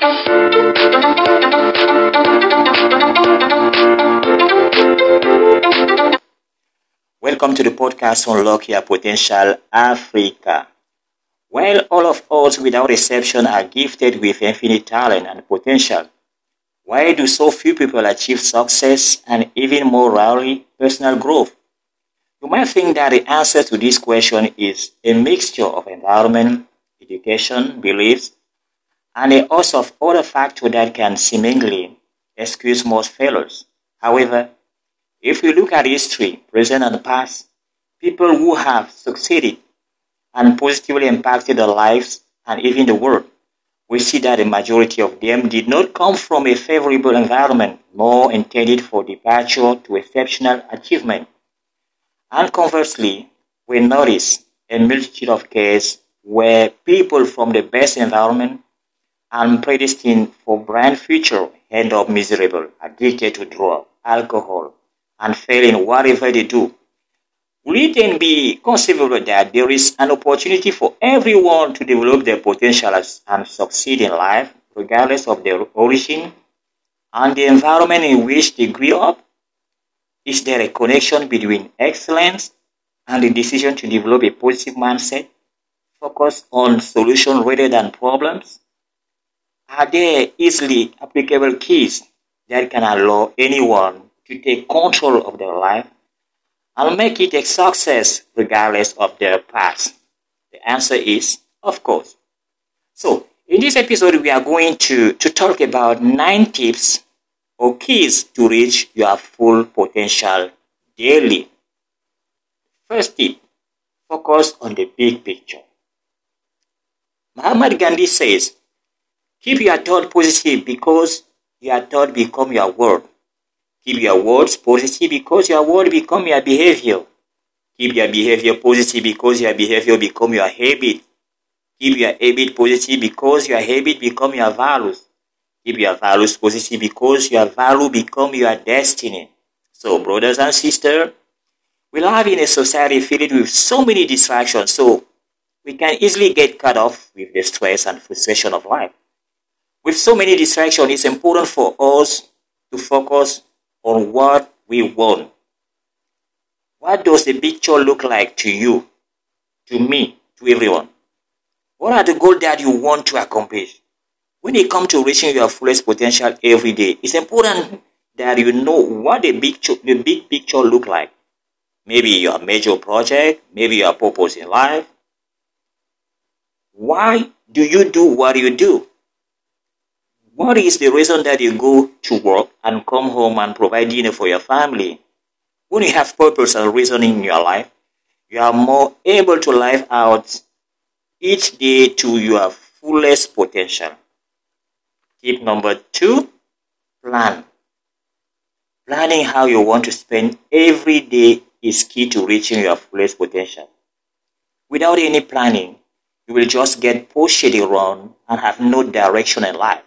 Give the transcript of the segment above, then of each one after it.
Welcome to the podcast Unlock Your Potential Africa. While all of us without exception are gifted with infinite talent and potential. Why do so few people achieve success and even more rarely personal growth? You might think that the answer to this question is a mixture of environment, education, beliefs, and a host of other factors that can seemingly excuse most failures. However, if we look at history, present and past, people who have succeeded and positively impacted their lives and even the world, we see that the majority of them did not come from a favorable environment, nor intended for departure to exceptional achievement. And conversely, we notice a multitude of cases where people from the best environment and predestined for bright future end up miserable, addicted to drug, alcohol, and failing whatever they do. Will it then be conceivable that there is an opportunity for everyone to develop their potential and succeed in life, regardless of their origin and the environment in which they grew up? Is there a connection between excellence and the decision to develop a positive mindset, focus on solutions rather than problems? Are there easily applicable keys that can allow anyone to take control of their life and make it a success regardless of their past? The answer is, of course. So, in this episode, we are going to, to talk about nine tips or keys to reach your full potential daily. First tip, focus on the big picture. Mahatma Gandhi says, keep your thought positive because your thought become your word. Keep your words positive because your word become your behavior. Keep your behavior positive because your behavior become your habit. Keep your habit positive because your habit become your values. Keep your values positive because your value become your destiny. So, brothers and sisters, we live in a society filled with so many distractions, so we can easily get cut off with the stress and frustration of life. With so many distractions, it's important for us to focus on what we want. What does the picture look like to you, to me, to everyone? What are the goals that you want to accomplish? When it comes to reaching your fullest potential every day, it's important that you know what the big, the big picture look like. Maybe your major project, maybe your purpose in life. Why do you do what you do? What is the reason that you go to work and come home and provide dinner for your family? When you have purpose and reason in your life, you are more able to live out each day to your fullest potential. Tip number two, plan. Planning how you want to spend every day is key to reaching your fullest potential. Without any planning, you will just get pushed around and have no direction in life.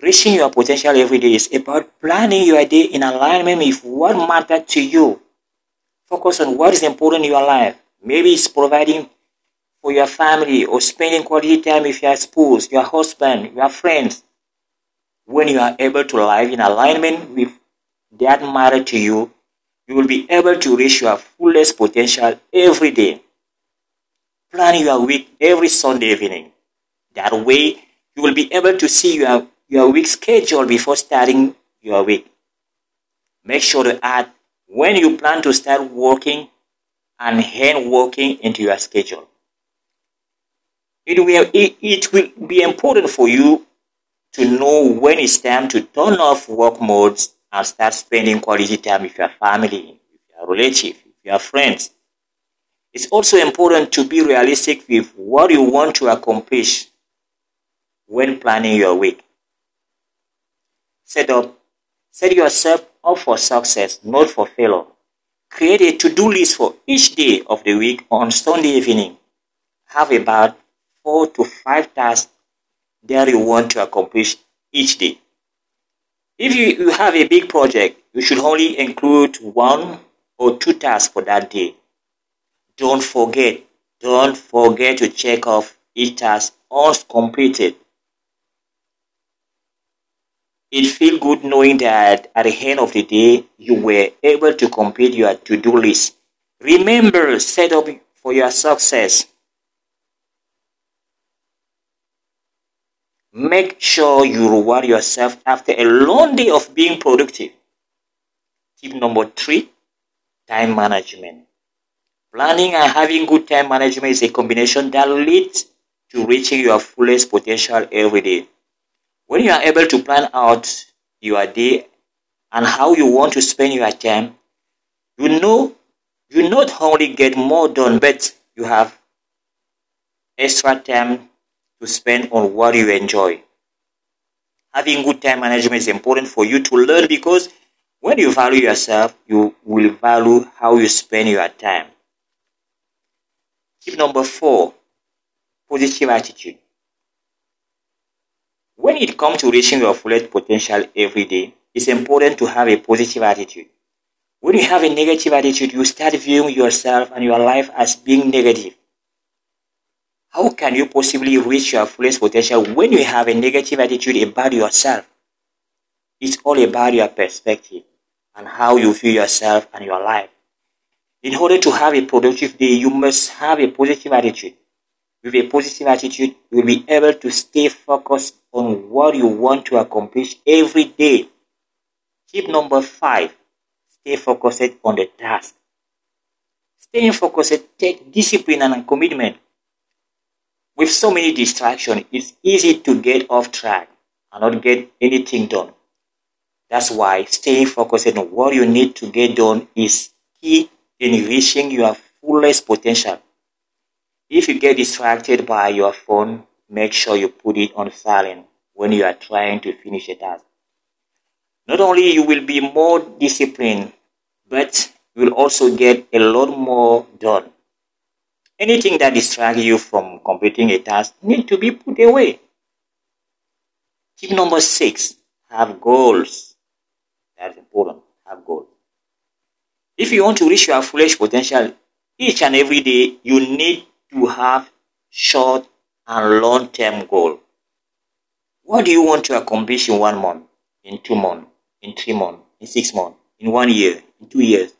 Reaching your potential every day is about planning your day in alignment with what matters to you. Focus on what is important in your life. Maybe it's providing for your family or spending quality time with your spouse, your husband, your friends. When you are able to live in alignment with that matter to you, you will be able to reach your fullest potential every day. Plan your week every Sunday evening. That way, you will be able to see your your week schedule before starting your week. Make sure to add when you plan to start working and end working into your schedule. It will, it, will be important for you to know when it's time to turn off work modes and start spending quality time with your family, with your relatives, with your friends. It's also important to be realistic with what you want to accomplish when planning your week. Set up, set yourself up for success, not for failure. Create a to-do list for each day of the week on Sunday evening. Have about four to five tasks that you want to accomplish each day. If you, you have a big project, you should only include one or two tasks for that day. Don't forget, don't forget to check off each task once completed. It feels good knowing that at the end of the day, you were able to complete your to-do list. Remember, set up for your success. Make sure you reward yourself after a long day of being productive. Tip number three, time management. Planning and having good time management is a combination that leads to reaching your fullest potential every day. When you are able to plan out your day and how you want to spend your time, you know you not only get more done, but you have extra time to spend on what you enjoy. Having good time management is important for you to learn because when you value yourself, you will value how you spend your time. Tip number four positive attitude. When it comes to reaching your fullest potential every day, it's important to have a positive attitude. When you have a negative attitude, you start viewing yourself and your life as being negative. How can you possibly reach your fullest potential when you have a negative attitude about yourself? It's all about your perspective and how you view yourself and your life. In order to have a productive day, you must have a positive attitude. With a positive attitude, you will be able to stay focused on what you want to accomplish every day. Tip number five stay focused on the task. Staying focused takes discipline and commitment. With so many distractions, it's easy to get off track and not get anything done. That's why staying focused on what you need to get done is key in reaching your fullest potential. If you get distracted by your phone, make sure you put it on silent when you are trying to finish a task. Not only you will be more disciplined, but you will also get a lot more done. Anything that distracts you from completing a task need to be put away. Tip number six, have goals. That's important. Have goals. If you want to reach your fullest potential each and every day, you need to have short and long-term goal. What do you want to accomplish in one month, in two months, in three months, in six months, in one year, in two years,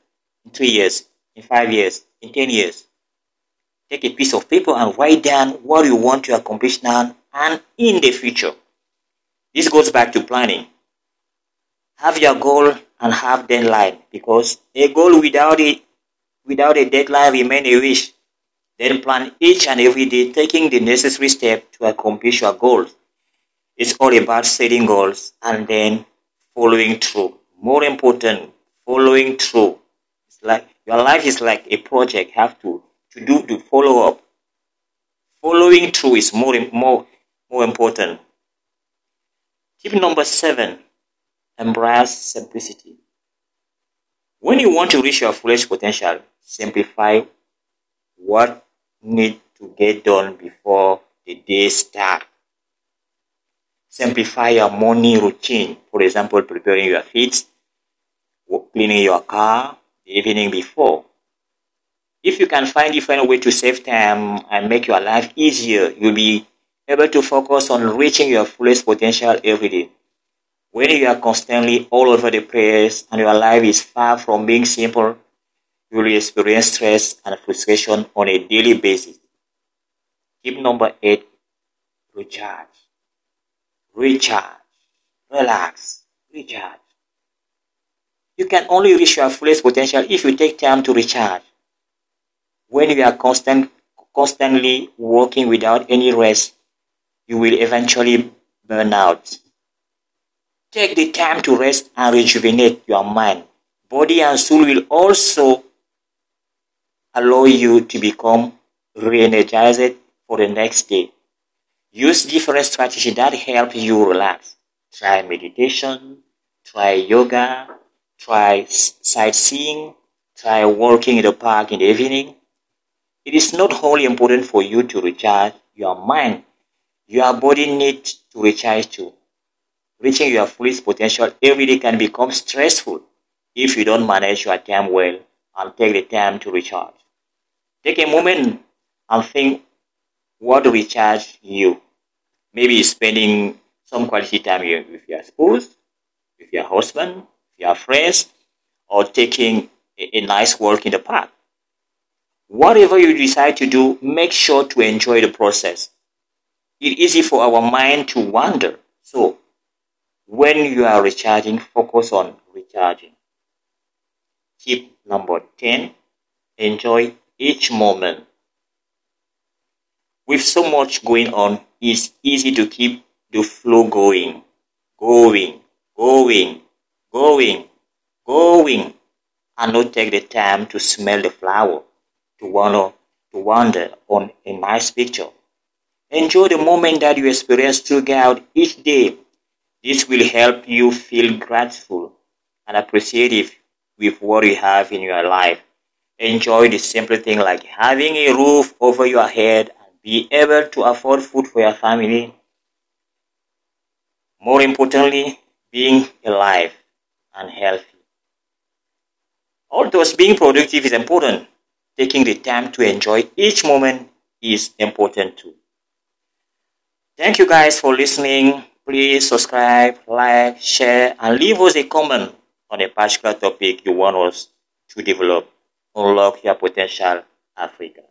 in three years, in five years, in ten years? Take a piece of paper and write down what you want to accomplish now and in the future. This goes back to planning. Have your goal and have deadline because a goal without it without a deadline remain a wish. Then plan each and every day taking the necessary step to accomplish your goals. It's all about setting goals and then following through. More important, following through. It's like your life is like a project. You have to to do to follow up. Following through is more more more important. Tip number seven: embrace simplicity. When you want to reach your fullest potential, simplify what need to get done before the day start. Simplify your morning routine. For example, preparing your feet, cleaning your car the evening before. If you can find different way to save time and make your life easier, you'll be able to focus on reaching your fullest potential every day. When you are constantly all over the place and your life is far from being simple, you will experience stress and frustration on a daily basis. Tip number eight, recharge. Recharge. Relax. Recharge. You can only reach your fullest potential if you take time to recharge. When you are constant, constantly working without any rest, you will eventually burn out. Take the time to rest and rejuvenate your mind. Body and soul will also allow you to become re-energized for the next day. Use different strategies that help you relax. Try meditation, try yoga, try sightseeing, try walking in the park in the evening, it is not only important for you to recharge your mind, your body needs to recharge too. Reaching your fullest potential every day can become stressful if you don't manage your time well and take the time to recharge. Take a moment and think what recharge you. Maybe spending some quality time with your spouse, with your husband, with your friends, or taking a, a nice walk in the park. Whatever you decide to do, make sure to enjoy the process. It's easy for our mind to wander. So, when you are recharging, focus on recharging. Tip number 10 enjoy each moment. With so much going on, it's easy to keep the flow going, going, going, going, going, and not take the time to smell the flower, to wander, to wander on a nice picture. Enjoy the moment that you experience throughout each day. This will help you feel grateful and appreciative with what you have in your life. Enjoy the simple thing like having a roof over your head and be able to afford food for your family. More importantly, being alive and healthy. Although being productive is important, taking the time to enjoy each moment is important too. Thank you guys for listening. Please subscribe, like, share, and leave us a comment on a particular topic you want us to develop. Unlock your potential, Africa.